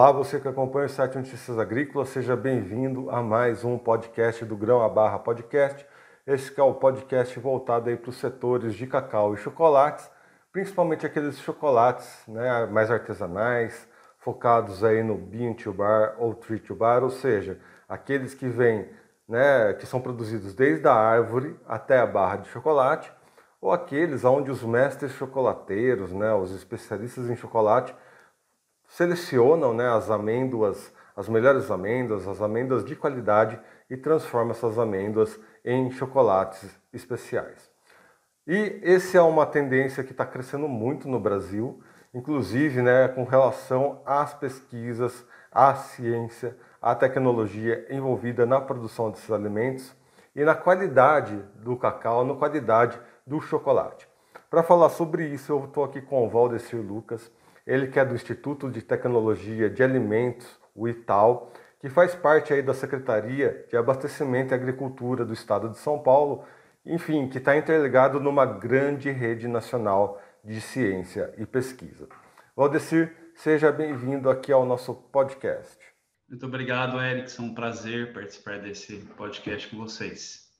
Olá, você que acompanha o site Notícias Agrícolas, seja bem-vindo a mais um podcast do Grão a Barra Podcast. Esse é o podcast voltado aí para os setores de cacau e chocolates, principalmente aqueles chocolates né, mais artesanais, focados aí no bean to bar ou tree to bar, ou seja, aqueles que vêm, né, que são produzidos desde a árvore até a barra de chocolate, ou aqueles onde os mestres chocolateiros, né, os especialistas em chocolate, selecionam né, as amêndoas, as melhores amêndoas, as amêndoas de qualidade e transformam essas amêndoas em chocolates especiais. E essa é uma tendência que está crescendo muito no Brasil, inclusive né, com relação às pesquisas, à ciência, à tecnologia envolvida na produção desses alimentos e na qualidade do cacau, na qualidade do chocolate. Para falar sobre isso, eu estou aqui com o Valdecir Lucas, ele que é do Instituto de Tecnologia de Alimentos, o ITAL, que faz parte aí da Secretaria de Abastecimento e Agricultura do Estado de São Paulo, enfim, que está interligado numa grande rede nacional de ciência e pesquisa. Valdecir, seja bem-vindo aqui ao nosso podcast. Muito obrigado, Erickson. Um prazer participar desse podcast com vocês.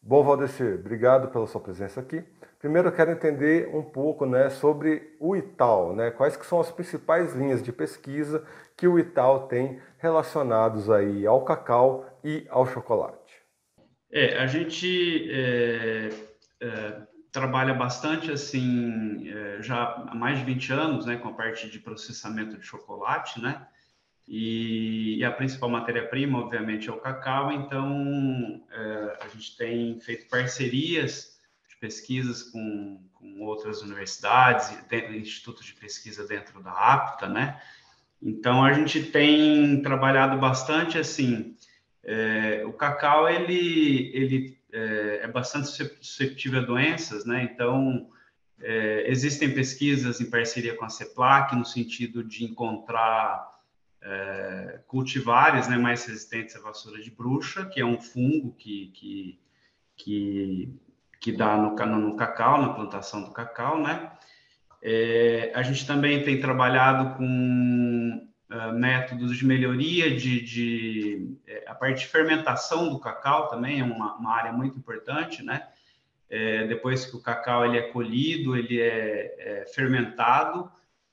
Bom, Valdecir, obrigado pela sua presença aqui. Primeiro eu quero entender um pouco né, sobre o ITAL, né? quais que são as principais linhas de pesquisa que o ITAL tem relacionados aí ao cacau e ao chocolate. É, a gente é, é, trabalha bastante assim, é, já há mais de 20 anos, né, com a parte de processamento de chocolate, né? E, e a principal matéria-prima, obviamente, é o cacau. Então, é, a gente tem feito parcerias pesquisas com, com outras universidades, institutos de pesquisa dentro da APTA, né? Então, a gente tem trabalhado bastante assim. É, o cacau ele, ele é, é, bastante susceptível a doenças, né? Então, é, existem pesquisas em parceria com a CEPLAC no sentido de encontrar é, cultivares né, mais resistentes à vassoura de bruxa, que é um fungo que, que, que, que dá no, no cacau, na plantação do cacau, né? É, a gente também tem trabalhado com uh, métodos de melhoria de, de é, a parte de fermentação do cacau também é uma, uma área muito importante, né? É, depois que o cacau ele é colhido, ele é, é fermentado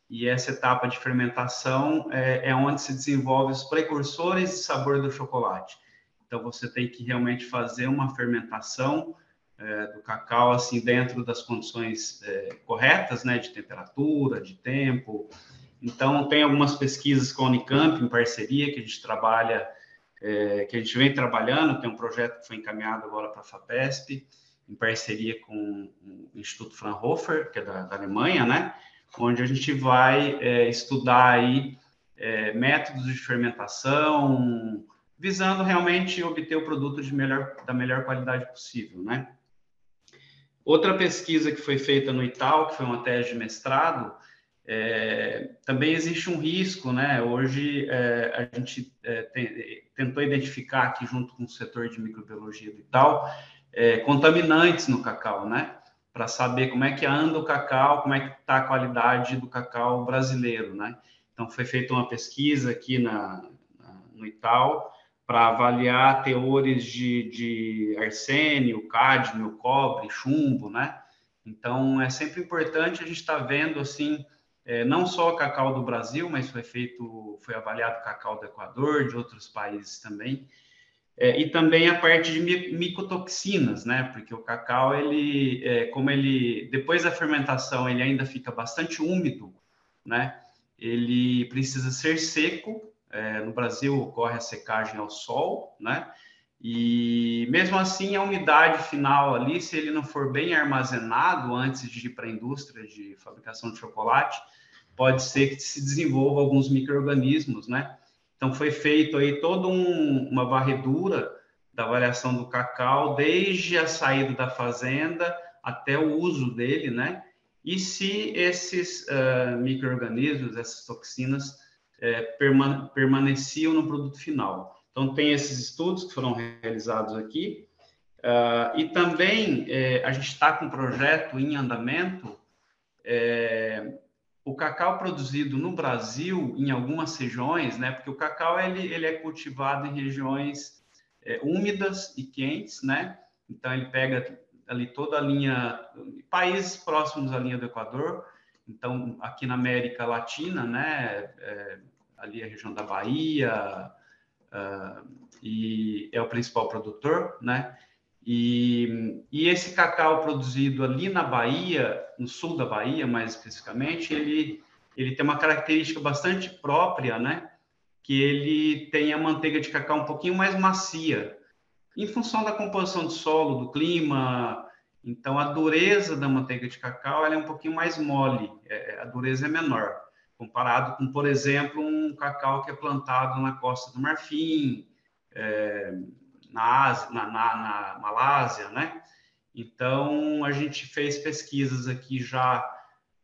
e essa etapa de fermentação é, é onde se desenvolve os precursores de sabor do chocolate. Então você tem que realmente fazer uma fermentação é, do cacau assim dentro das condições é, corretas, né, de temperatura, de tempo. Então tem algumas pesquisas com a Unicamp em parceria que a gente trabalha, é, que a gente vem trabalhando. Tem um projeto que foi encaminhado agora para a Fapesp em parceria com o Instituto Fraunhofer, que é da, da Alemanha, né? onde a gente vai é, estudar aí é, métodos de fermentação, visando realmente obter o produto de melhor, da melhor qualidade possível, né? Outra pesquisa que foi feita no Ital, que foi uma tese de mestrado, é, também existe um risco, né? Hoje é, a gente é, tem, tentou identificar aqui junto com o setor de microbiologia do Ital é, contaminantes no cacau, né? para saber como é que anda o cacau, como é que está a qualidade do cacau brasileiro, né? Então, foi feita uma pesquisa aqui na, na no Ital para avaliar teores de, de arsênio, cádmio, cobre, chumbo, né? Então, é sempre importante a gente estar tá vendo, assim, é, não só o cacau do Brasil, mas foi feito, foi avaliado cacau do Equador, de outros países também, é, e também a parte de micotoxinas, né? Porque o cacau, ele, é, como ele, depois da fermentação, ele ainda fica bastante úmido, né? Ele precisa ser seco. É, no Brasil ocorre a secagem ao sol, né? E mesmo assim, a umidade final ali, se ele não for bem armazenado antes de ir para a indústria de fabricação de chocolate, pode ser que se desenvolva alguns micro-organismos, né? Então, foi feito aí toda um, uma varredura da avaliação do cacau, desde a saída da fazenda até o uso dele, né? E se esses uh, micro-organismos, essas toxinas, uh, permaneciam no produto final. Então, tem esses estudos que foram realizados aqui. Uh, e também eh, a gente está com um projeto em andamento o cacau produzido no Brasil, em algumas regiões, né? Porque o cacau ele, ele é cultivado em regiões é, úmidas e quentes, né? Então ele pega ali toda a linha, países próximos à linha do Equador. Então aqui na América Latina, né? É, ali a região da Bahia uh, e é o principal produtor, né? E, e, esse cacau produzido ali na Bahia, no sul da Bahia, mais especificamente, ele, ele tem uma característica bastante própria, né? Que ele tem a manteiga de cacau um pouquinho mais macia, em função da composição do solo, do clima. Então, a dureza da manteiga de cacau é um pouquinho mais mole, é, a dureza é menor, comparado com, por exemplo, um cacau que é plantado na costa do Marfim, é, na, Ásia, na, na, na Malásia, né? Então, a gente fez pesquisas aqui já,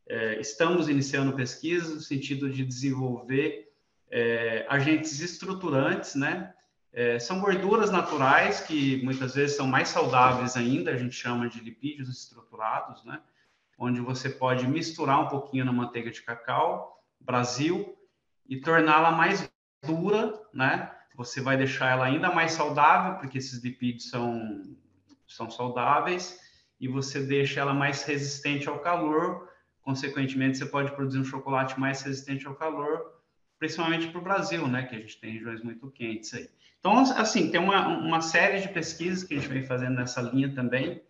é, estamos iniciando pesquisas no sentido de desenvolver é, agentes estruturantes, né? É, são gorduras naturais que muitas vezes são mais saudáveis ainda, a gente chama de lipídios estruturados, né? Onde você pode misturar um pouquinho na manteiga de cacau, Brasil, e torná-la mais dura, né? você vai deixar ela ainda mais saudável, porque esses lipídios são, são saudáveis, e você deixa ela mais resistente ao calor, consequentemente, você pode produzir um chocolate mais resistente ao calor, principalmente para o Brasil, né, que a gente tem regiões muito quentes aí. Então, assim, tem uma, uma série de pesquisas que a gente vem fazendo nessa linha também,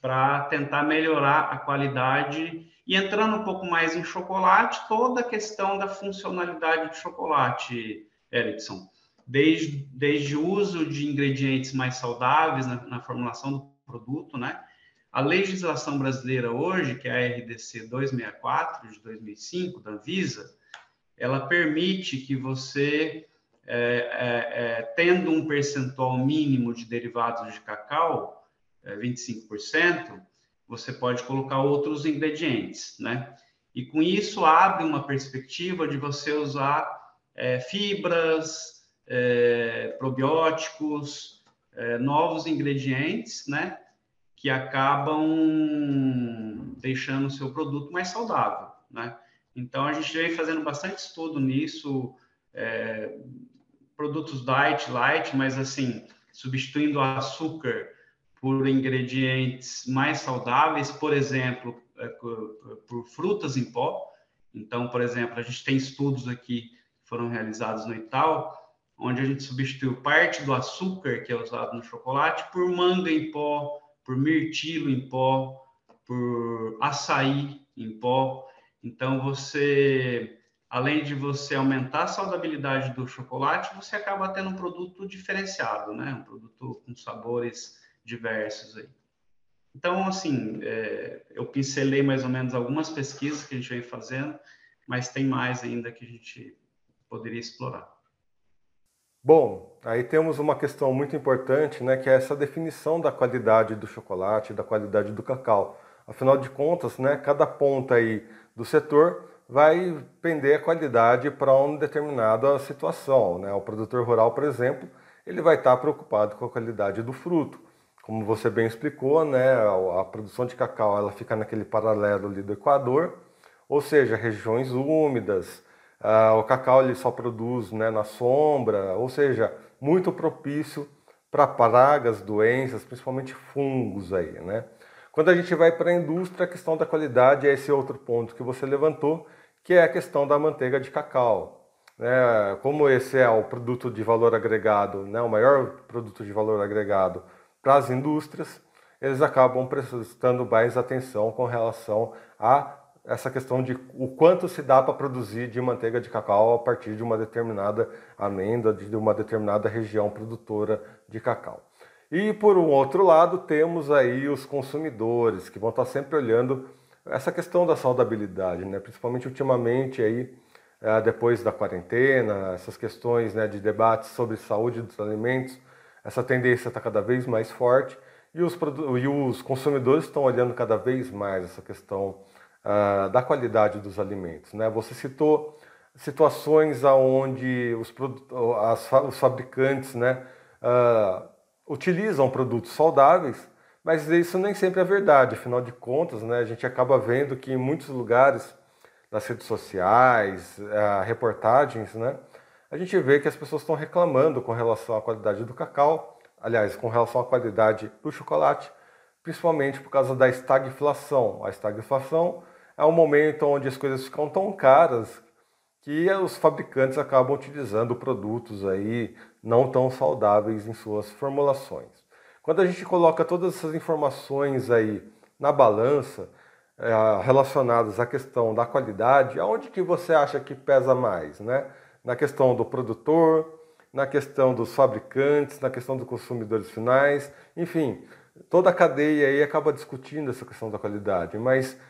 para tentar melhorar a qualidade e entrando um pouco mais em chocolate, toda a questão da funcionalidade de chocolate, Erickson desde, desde o uso de ingredientes mais saudáveis na, na formulação do produto, né? A legislação brasileira hoje, que é a RDC 264 de 2005 da Anvisa, ela permite que você, é, é, é, tendo um percentual mínimo de derivados de cacau, 25%, é, você pode colocar outros ingredientes, né? E com isso abre uma perspectiva de você usar é, fibras, é, probióticos, é, novos ingredientes, né? Que acabam deixando o seu produto mais saudável, né? Então, a gente vem fazendo bastante estudo nisso, é, produtos diet, light, mas assim, substituindo açúcar por ingredientes mais saudáveis, por exemplo, é, por frutas em pó. Então, por exemplo, a gente tem estudos aqui que foram realizados no Itaú, onde a gente substituiu parte do açúcar que é usado no chocolate por manga em pó, por mirtilo em pó, por açaí em pó. Então você, além de você aumentar a saudabilidade do chocolate, você acaba tendo um produto diferenciado, né? Um produto com sabores diversos aí. Então, assim, é, eu pincelei mais ou menos algumas pesquisas que a gente vem fazendo, mas tem mais ainda que a gente poderia explorar. Bom, aí temos uma questão muito importante, né, que é essa definição da qualidade do chocolate, da qualidade do cacau. Afinal de contas, né, cada ponta aí do setor vai pender a qualidade para uma determinada situação. Né? O produtor rural, por exemplo, ele vai estar preocupado com a qualidade do fruto. Como você bem explicou, né, a produção de cacau ela fica naquele paralelo ali do Equador, ou seja, regiões úmidas, ah, o cacau ele só produz né, na sombra, ou seja, muito propício para pragas, doenças, principalmente fungos aí, né? Quando a gente vai para a indústria, a questão da qualidade é esse outro ponto que você levantou, que é a questão da manteiga de cacau. Né? Como esse é o produto de valor agregado, né? o maior produto de valor agregado para as indústrias, eles acabam prestando mais atenção com relação a essa questão de o quanto se dá para produzir de manteiga de cacau a partir de uma determinada amêndoa, de uma determinada região produtora de cacau. E por um outro lado, temos aí os consumidores, que vão estar sempre olhando essa questão da saudabilidade, né? principalmente ultimamente aí, eh, depois da quarentena, essas questões né, de debates sobre saúde dos alimentos, essa tendência está cada vez mais forte e os, e os consumidores estão olhando cada vez mais essa questão uh, da qualidade dos alimentos. Né? Você citou situações onde os, as, os fabricantes né, uh, utilizam produtos saudáveis, mas isso nem sempre é verdade. Afinal de contas, né, a gente acaba vendo que em muitos lugares das redes sociais, uh, reportagens, né? A gente vê que as pessoas estão reclamando com relação à qualidade do cacau, aliás, com relação à qualidade do chocolate, principalmente por causa da estagflação. A estagflação é um momento onde as coisas ficam tão caras que os fabricantes acabam utilizando produtos aí não tão saudáveis em suas formulações. Quando a gente coloca todas essas informações aí na balança, é, relacionadas à questão da qualidade, aonde que você acha que pesa mais, né? Na questão do produtor, na questão dos fabricantes, na questão dos consumidores finais, enfim, toda a cadeia aí acaba discutindo essa questão da qualidade, mas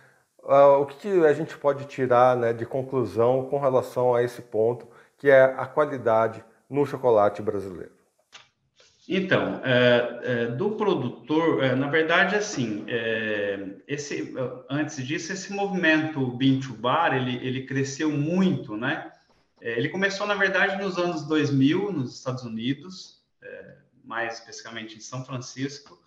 uh, o que a gente pode tirar né, de conclusão com relação a esse ponto, que é a qualidade no chocolate brasileiro? Então, é, é, do produtor, é, na verdade, assim, é, esse, antes disso, esse movimento Bean to Bar, ele, ele cresceu muito, né? É, ele começou, na verdade, nos anos 2000, nos Estados Unidos, é, mais especificamente em São Francisco,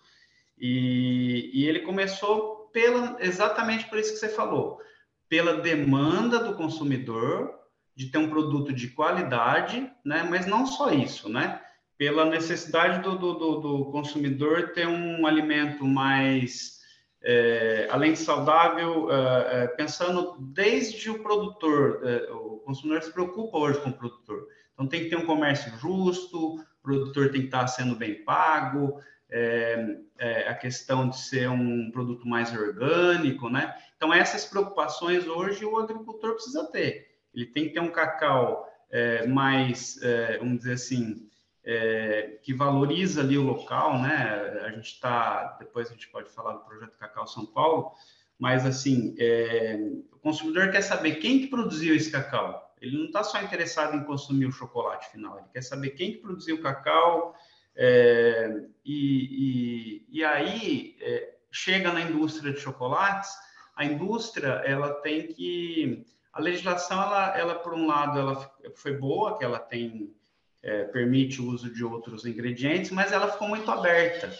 e, e ele começou pela, exatamente por isso que você falou, pela demanda do consumidor de ter um produto de qualidade, né? Mas não só isso, né? Pela necessidade do, do, do, do consumidor ter um alimento mais, é, além de saudável, é, é, pensando desde o produtor, é, o consumidor se preocupa hoje com o produtor. Então tem que ter um comércio justo, o produtor tem que estar sendo bem pago, é, é, a questão de ser um produto mais orgânico, né? Então, essas preocupações hoje o agricultor precisa ter. Ele tem que ter um cacau é, mais, é, vamos dizer assim, é, que valoriza ali o local, né? A gente está, depois a gente pode falar do projeto Cacau São Paulo, mas assim, é, o consumidor quer saber quem que produziu esse cacau. Ele não está só interessado em consumir o chocolate final, ele quer saber quem que produziu o cacau, é, e, e, e, aí é, chega na indústria de chocolates, a indústria ela tem que a legislação ela, ela por um lado ela foi boa que ela tem é, permite o uso de outros ingredientes, mas ela ficou muito aberta.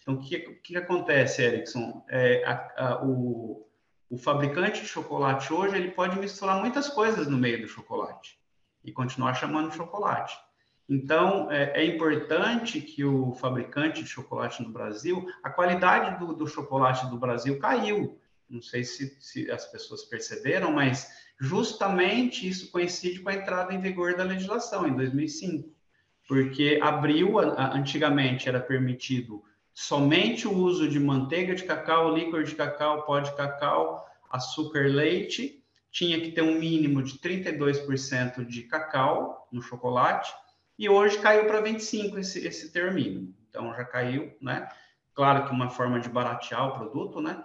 Então o que, que acontece, Erickson? É, a, a, o, o fabricante de chocolate hoje ele pode misturar muitas coisas no meio do chocolate e continuar chamando chocolate. Então, é, é, importante que o fabricante de chocolate no Brasil, a qualidade do, do chocolate do Brasil caiu. Não sei se, se, as pessoas perceberam, mas justamente isso coincide com a entrada em vigor da legislação, em 2005. Porque abriu, antigamente era permitido somente o uso de manteiga de cacau, líquor de cacau, pó de cacau, açúcar, leite, tinha que ter um mínimo de 32% de cacau no chocolate, e hoje caiu para 25 esse, esse termínio. Então já caiu, né? Claro que uma forma de baratear o produto, né?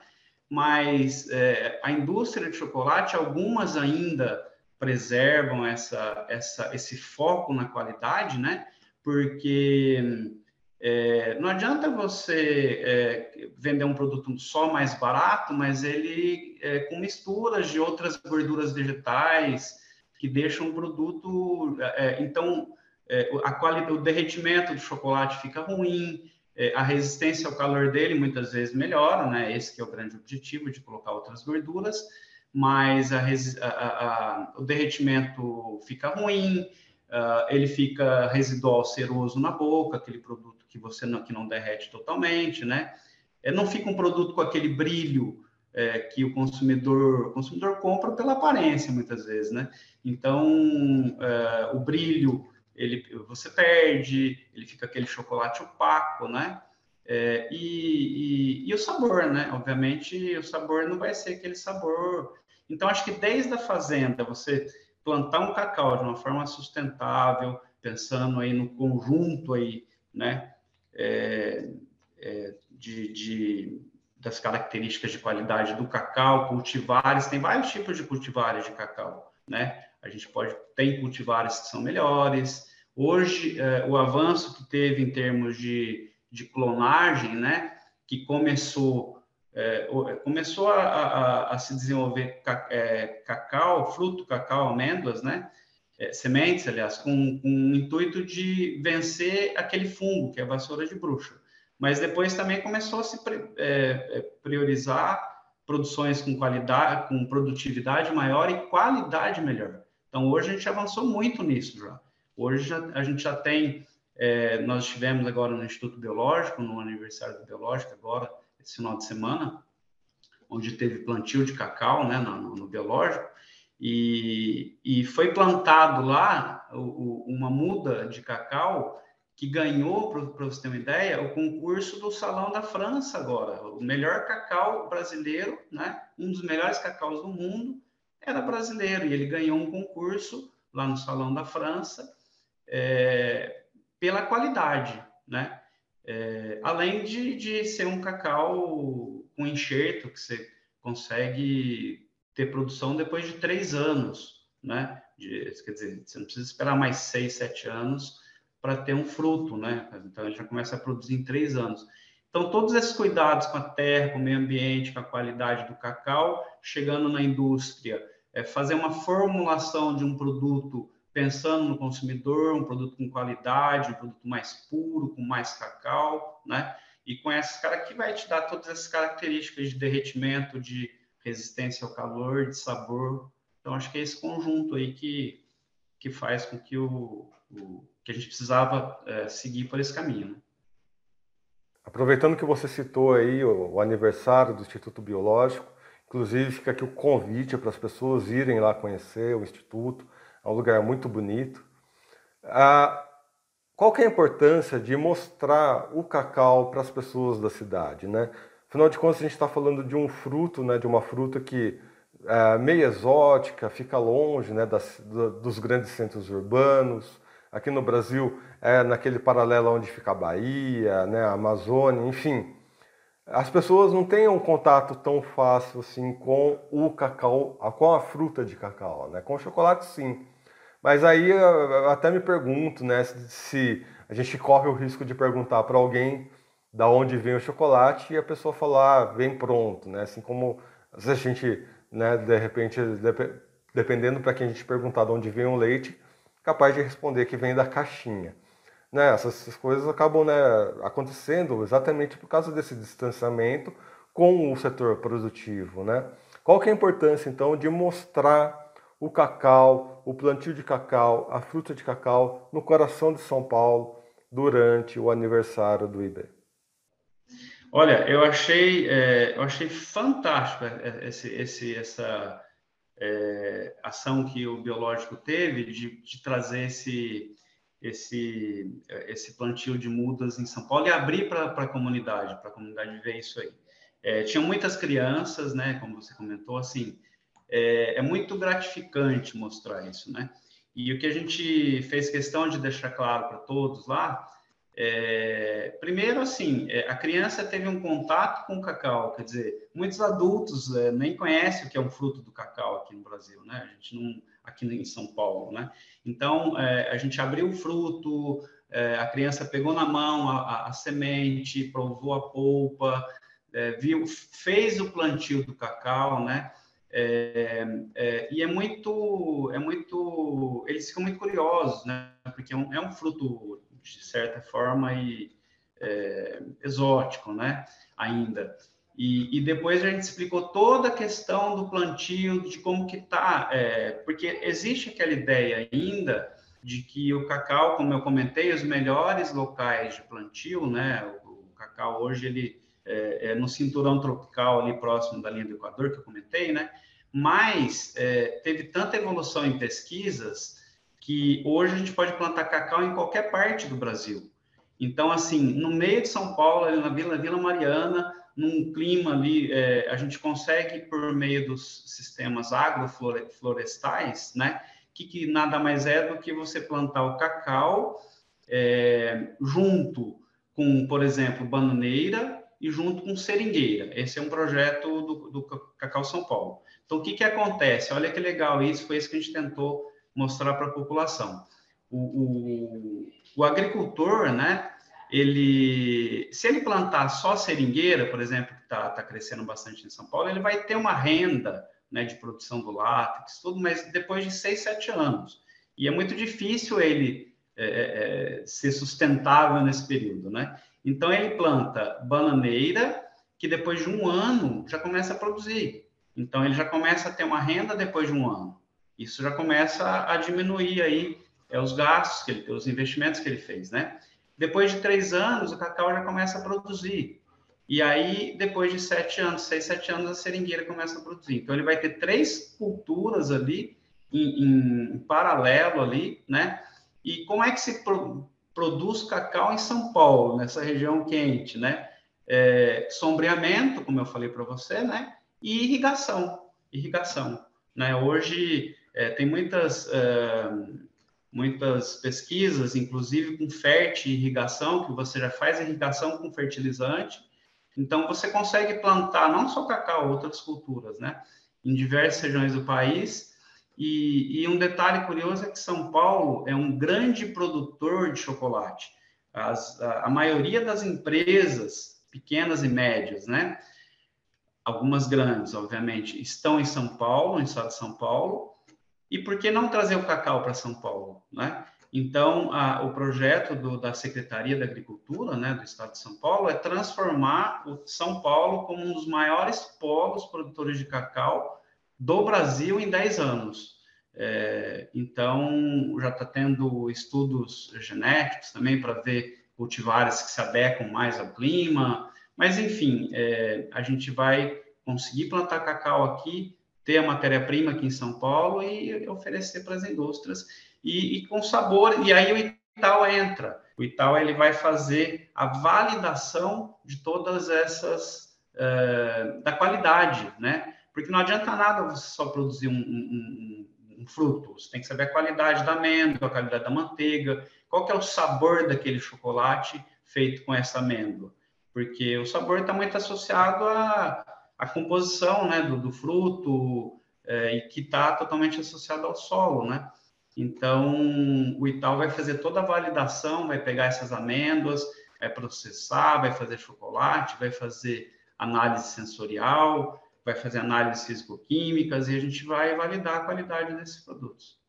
Mas é, a indústria de chocolate, algumas ainda preservam essa, essa, esse foco na qualidade, né? Porque é, não adianta você é, vender um produto só mais barato, mas ele é, com misturas de outras gorduras vegetais que deixam o produto. É, então, é, a qualidade, o derretimento do chocolate fica ruim, é, a resistência ao calor dele muitas vezes melhora, né? Esse que é o grande objetivo de colocar outras gorduras, mas a, a, a, o derretimento fica ruim, uh, ele fica residual ceroso na boca, aquele produto que você não, que não derrete totalmente, né? É, não fica um produto com aquele brilho é, que o consumidor, o consumidor compra pela aparência muitas vezes, né? Então, é, o brilho ele, você perde, ele fica aquele chocolate opaco, né? É, e, e, e, o sabor, né? Obviamente, o sabor não vai ser aquele sabor. Então, acho que desde a fazenda, você plantar um cacau de uma forma sustentável, pensando aí no conjunto aí, né? É, é, de, de, das características de qualidade do cacau, cultivares, tem vários tipos de cultivares de cacau, né? A gente pode tem cultivares que são melhores. Hoje, é, o avanço que teve em termos de, de clonagem, né, que começou é, começou a, a, a, se desenvolver é, cacau, fruto, cacau, amêndoas, né, sementes, aliás, com, com o intuito de vencer aquele fungo que é a vassoura de bruxa. Mas depois também começou a se priorizar produções com qualidade, com produtividade maior e qualidade melhor. Então, hoje a gente avançou muito nisso já. Hoje já, a gente já tem, é, nós estivemos agora no Instituto Biológico, no aniversário do Biológico, agora, esse final de semana, onde teve plantio de cacau, né, no, no Biológico, e, e foi plantado lá o, o, uma muda de cacau que ganhou, para você ter uma ideia, o concurso do Salão da França agora. O melhor cacau brasileiro, né? um dos melhores cacaus do mundo, era brasileiro. E ele ganhou um concurso lá no Salão da França é, pela qualidade, né? É, além de, de ser um cacau com enxerto, que você consegue ter produção depois de três anos, né? De, quer dizer, você não precisa esperar mais seis, sete anos para ter um fruto, né? Então ele já começa a produzir em três anos. Então todos esses cuidados com a terra, com o meio ambiente, com a qualidade do cacau, chegando na indústria, é fazer uma formulação de um produto pensando no consumidor, um produto com qualidade, um produto mais puro, com mais cacau, né? E com essas cara que vai te dar todas essas características de derretimento, de resistência ao calor, de sabor. Então acho que é esse conjunto aí que que faz com que o, o que a gente precisava é, seguir por esse caminho. Né? Aproveitando que você citou aí o, o, aniversário do Instituto Biológico, inclusive fica aqui o convite para as pessoas irem lá conhecer o Instituto, é um lugar muito bonito. Ah, qual que é a importância de mostrar o cacau para as pessoas da cidade, né? Afinal de contas, a gente está falando de um fruto, né, de uma fruta que é meio exótica, fica longe né, das, dos grandes centros urbanos, Aqui no Brasil, é naquele paralelo onde fica a Bahia, né, a Amazônia, enfim. As pessoas não têm um contato tão fácil assim com o cacau, com a fruta de cacau, né? Com o chocolate sim. Mas aí eu até me pergunto, né, se a gente corre o risco de perguntar para alguém da onde vem o chocolate e a pessoa falar, ah, vem pronto, né? Assim como se a gente, né, de repente, dependendo para quem a gente perguntar de onde vem o leite, capaz de responder que vem da caixinha. Né? Essas, coisas acabam né, acontecendo exatamente por causa desse distanciamento com o setor produtivo. Né? Qual que é a importância, então, de mostrar o cacau, o plantio de cacau, a fruta de cacau no coração de São Paulo durante o aniversário do IBE? Olha, eu achei, é, eu achei fantástico esse, esse, essa, é, ação que o biológico teve de, de trazer esse, esse, esse plantio de mudas em São Paulo e abrir para a comunidade, para a comunidade ver isso aí. É, tinham muitas crianças, né, como você comentou, assim, é, é, muito gratificante mostrar isso, né? E o que a gente fez questão de deixar claro para todos lá é, primeiro, assim, é, a criança teve um contato com o cacau, quer dizer, muitos adultos é, nem conhecem o que é um fruto do cacau aqui no Brasil, né? A gente não, aqui em São Paulo, né? Então, é, a gente abriu o fruto, é, a criança pegou na mão a, a, a semente, provou a polpa, é, viu, fez o plantio do cacau, né? e é muito, é muito, eles ficam muito curiosos, né? Porque é um, é um fruto de certa forma e, é, exótico, né? Ainda. E, e, depois a gente explicou toda a questão do plantio, de como que tá, é, porque existe aquela ideia ainda de que o cacau, como eu comentei, os melhores locais de plantio, né? O, o cacau hoje ele é, é, no cinturão tropical ali próximo da linha do Equador que eu comentei, né? Mas é, teve tanta evolução em pesquisas que hoje a gente pode plantar cacau em qualquer parte do Brasil. Então, assim, no meio de São Paulo, ali na Vila, Vila Mariana, num clima ali, é, a gente consegue, por meio dos sistemas agroflorestais, né, que, que nada mais é do que você plantar o cacau é, junto com, por exemplo, bananeira e junto com seringueira. Esse é um projeto do, do Cacau São Paulo. Então, o que, que acontece? Olha que legal isso, foi isso que a gente tentou mostrar para a população. O, o, o, agricultor, né, ele, se ele plantar só seringueira, por exemplo, que está tá crescendo bastante em São Paulo, ele vai ter uma renda né, de produção do látex, tudo, mas depois de seis, sete anos. E é muito difícil ele é, é, é ser sustentável nesse período, né? Então, ele planta bananeira que depois de um ano já começa a produzir. Então ele já começa a ter uma renda depois de um ano. Isso já começa a diminuir aí é, os gastos, que ele, os investimentos que ele fez, né? Depois de três anos, o cacau já começa a produzir. E aí, depois de sete anos, seis, sete anos, a seringueira começa a produzir. Então, ele vai ter três culturas ali, em, em paralelo ali, né? E como é que se pro, produz cacau em São Paulo, nessa região quente, né? É, sombreamento, como eu falei para você, né? E irrigação, irrigação, né? Hoje é, tem muitas é, muitas pesquisas, inclusive com fértil irrigação, que você já faz irrigação com fertilizante. Então, você consegue plantar não só cacau, outras culturas, né? Em diversas regiões do país. E, e um detalhe curioso é que São Paulo é um grande produtor de chocolate. As, a, a maioria das empresas, pequenas e médias, né? Algumas grandes, obviamente, estão em São Paulo, no estado de São Paulo, e por que não trazer o cacau para São Paulo, né? Então, a, o projeto do, da Secretaria da Agricultura, né, do Estado de São Paulo, é transformar o São Paulo como um dos maiores polos produtores de cacau do Brasil em 10 anos. É, então, já está tendo estudos genéticos também para ver cultivares que se adequam mais ao clima, mas, enfim, é, a gente vai conseguir plantar cacau aqui ter a matéria-prima aqui em São Paulo e oferecer para as indústrias e, e, com sabor. E aí o Itaú entra. O Itaú ele vai fazer a validação de todas essas uh, da qualidade, né? Porque não adianta nada você só produzir um, um, um, fruto. Você tem que saber a qualidade da amêndoa, a qualidade da manteiga, qual que é o sabor daquele chocolate feito com essa amêndoa. Porque o sabor está muito associado a a composição né, do, do fruto é, e que está totalmente associado ao solo, né? Então, o Itaú vai fazer toda a validação, vai pegar essas amêndoas, vai processar, vai fazer chocolate, vai fazer análise sensorial, vai fazer análises físico-químicas e a gente vai validar a qualidade desses produtos.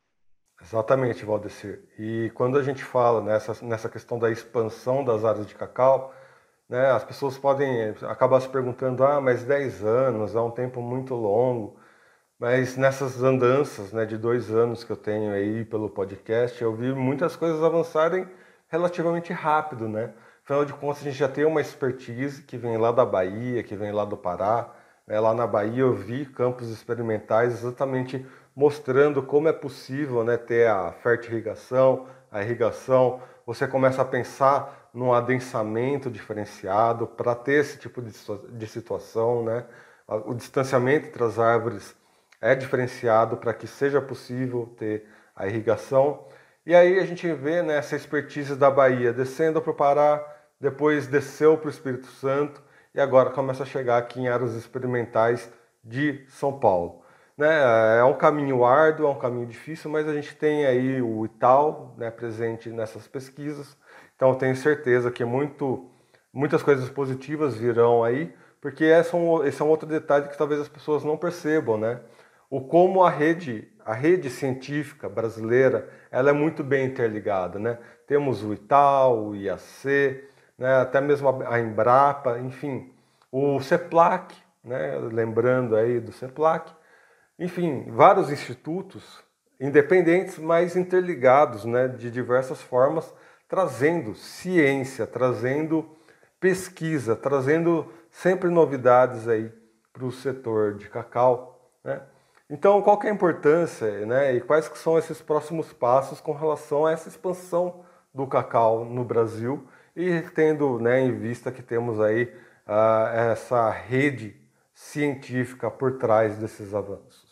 Exatamente, Valdecir. E quando a gente fala nessa, nessa questão da expansão das áreas de cacau, né? As pessoas podem acabar se perguntando, ah, mas 10 anos é um tempo muito longo. Mas nessas andanças né, de dois anos que eu tenho aí pelo podcast, eu vi muitas coisas avançarem relativamente rápido, né? Afinal de contas, a gente já tem uma expertise que vem lá da Bahia, que vem lá do Pará. Né? Lá na Bahia eu vi campos experimentais exatamente mostrando como é possível né, ter a fertirrigação, a irrigação. Você começa a pensar num adensamento diferenciado para ter esse tipo de, de situação, né? O distanciamento entre as árvores é diferenciado para que seja possível ter a irrigação. E aí a gente vê né, essa expertise da Bahia descendo para o Pará, depois desceu para o Espírito Santo e agora começa a chegar aqui em áreas experimentais de São Paulo. Né? É um caminho árduo, é um caminho difícil, mas a gente tem aí o Itaú né, presente nessas pesquisas então, tenho certeza que muito, muitas coisas positivas virão aí, porque esse é, um, esse é um outro detalhe que talvez as pessoas não percebam, né? O como a rede, a rede científica brasileira, ela é muito bem interligada, né? Temos o Itaú, o IAC, né? até mesmo a Embrapa, enfim, o CEPLAC, né? lembrando aí do CEPLAC, enfim, vários institutos independentes, mas interligados, né? de diversas formas, trazendo ciência, trazendo pesquisa, trazendo sempre novidades aí para o setor de cacau. Né? Então, qual é a importância né, e quais que são esses próximos passos com relação a essa expansão do cacau no Brasil e tendo né, em vista que temos aí uh, essa rede científica por trás desses avanços?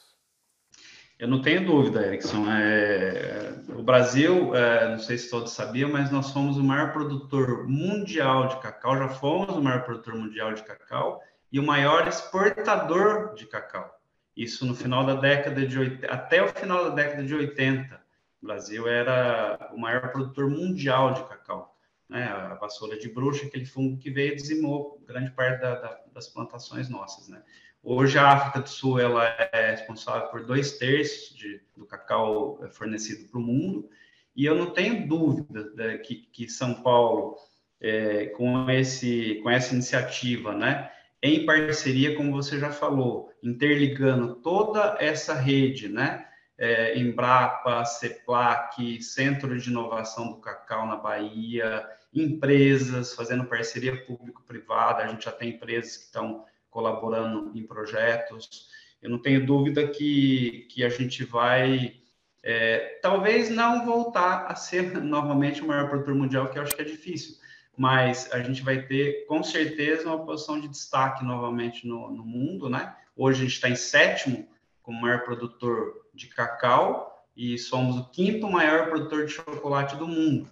Eu não tenho dúvida, Erickson. É, o Brasil, é, não sei se todos sabiam, mas nós somos o maior produtor mundial de cacau, já fomos o maior produtor mundial de cacau e o maior exportador de cacau. Isso no final da década de 80, até o final da década de 80. O Brasil era o maior produtor mundial de cacau. Né? A vassoura de bruxa, aquele fungo que veio e dizimou grande parte da, da, das plantações nossas. Né? Hoje a África do Sul ela é responsável por dois terços de, do cacau fornecido para o mundo e eu não tenho dúvida né, que, que, São Paulo é, com esse com essa iniciativa, né, em parceria, como você já falou, interligando toda essa rede, né? É, Embrapa, CEPLAC, Centro de Inovação do Cacau na Bahia, empresas fazendo parceria público-privada, a gente já tem empresas que estão colaborando em projetos. Eu não tenho dúvida que, que a gente vai, é, talvez não voltar a ser novamente o maior produtor mundial, que eu acho que é difícil, mas a gente vai ter com certeza uma posição de destaque novamente no, no mundo, né? Hoje a gente está em sétimo como maior produtor de cacau e somos o quinto maior produtor de chocolate do mundo.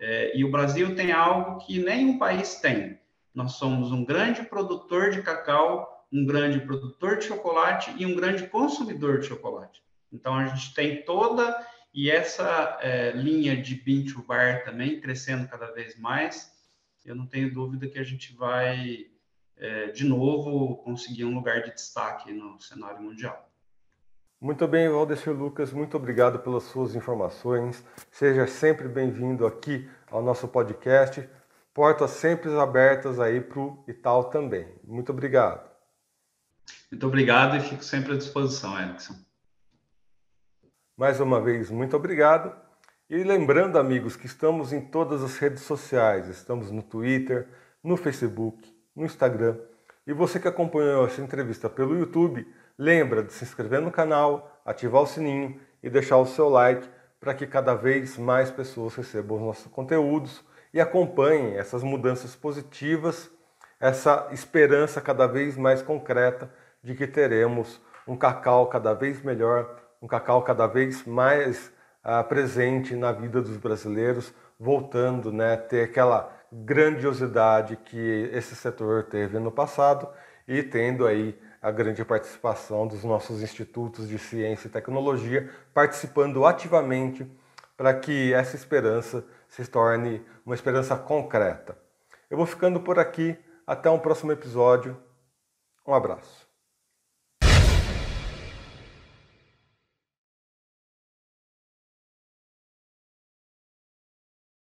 É, e o Brasil tem algo que nenhum país tem. Nós somos um grande produtor de cacau, um grande produtor de chocolate e um grande consumidor de chocolate. Então a gente tem toda e essa é, linha de bean to bar também crescendo cada vez mais eu não tenho dúvida que a gente vai, é, de novo, conseguir um lugar de destaque no cenário mundial. Muito bem, Valdecir Lucas, muito obrigado pelas suas informações. Seja sempre bem-vindo aqui ao nosso podcast. Portas sempre abertas aí para o Itaú também. Muito obrigado. Muito obrigado e fico sempre à disposição, Erickson. Mais uma vez, muito obrigado. E lembrando, amigos, que estamos em todas as redes sociais, estamos no Twitter, no Facebook, no Instagram. E você que acompanhou essa entrevista pelo YouTube, lembra de se inscrever no canal, ativar o sininho e deixar o seu like para que cada vez mais pessoas recebam os nossos conteúdos e acompanhem essas mudanças positivas, essa esperança cada vez mais concreta de que teremos um cacau cada vez melhor, um cacau cada vez mais uh, presente na vida dos brasileiros, voltando né, a ter aquela grandiosidade que esse setor teve no passado e tendo aí a grande participação dos nossos institutos de ciência e tecnologia participando ativamente para que essa esperança se torne uma esperança concreta. Eu vou ficando por aqui. Até um próximo episódio. Um abraço.